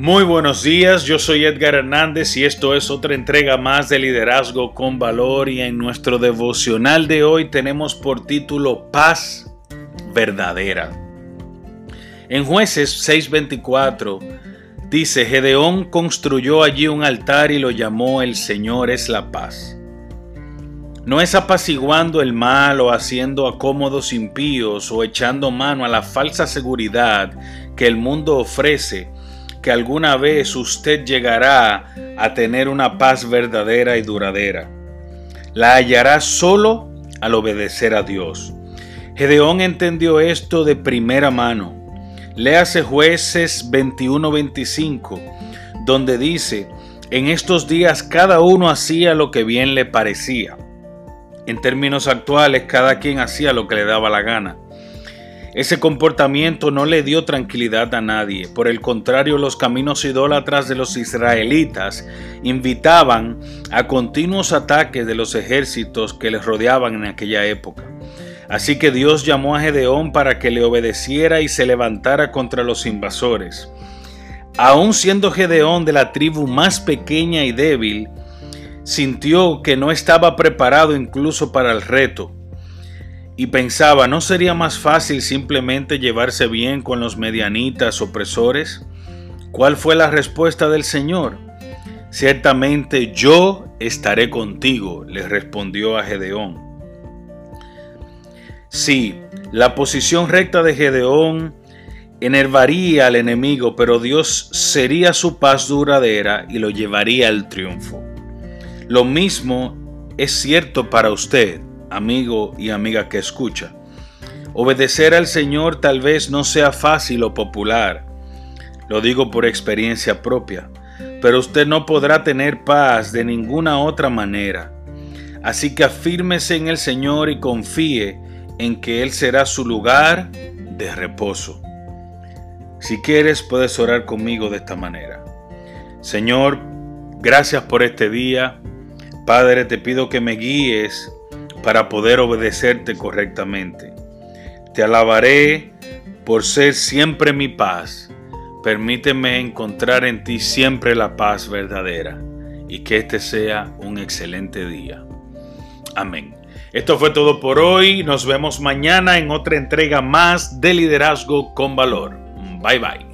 Muy buenos días, yo soy Edgar Hernández y esto es otra entrega más de Liderazgo con Valor y en nuestro devocional de hoy tenemos por título Paz verdadera. En jueces 6:24 dice, Gedeón construyó allí un altar y lo llamó El Señor es la paz. No es apaciguando el mal o haciendo acómodos impíos o echando mano a la falsa seguridad que el mundo ofrece, que alguna vez usted llegará a tener una paz verdadera y duradera. La hallará solo al obedecer a Dios. Gedeón entendió esto de primera mano. Léase jueces 21-25, donde dice, en estos días cada uno hacía lo que bien le parecía. En términos actuales, cada quien hacía lo que le daba la gana. Ese comportamiento no le dio tranquilidad a nadie. Por el contrario, los caminos idólatras de los israelitas invitaban a continuos ataques de los ejércitos que les rodeaban en aquella época. Así que Dios llamó a Gedeón para que le obedeciera y se levantara contra los invasores. Aun siendo Gedeón de la tribu más pequeña y débil, sintió que no estaba preparado incluso para el reto y pensaba, ¿no sería más fácil simplemente llevarse bien con los medianitas opresores? ¿Cuál fue la respuesta del Señor? Ciertamente yo estaré contigo, le respondió a Gedeón. Sí, la posición recta de Gedeón enervaría al enemigo, pero Dios sería su paz duradera y lo llevaría al triunfo. Lo mismo es cierto para usted amigo y amiga que escucha. Obedecer al Señor tal vez no sea fácil o popular, lo digo por experiencia propia, pero usted no podrá tener paz de ninguna otra manera. Así que afírmese en el Señor y confíe en que Él será su lugar de reposo. Si quieres, puedes orar conmigo de esta manera. Señor, gracias por este día. Padre, te pido que me guíes para poder obedecerte correctamente. Te alabaré por ser siempre mi paz. Permíteme encontrar en ti siempre la paz verdadera y que este sea un excelente día. Amén. Esto fue todo por hoy. Nos vemos mañana en otra entrega más de Liderazgo con Valor. Bye bye.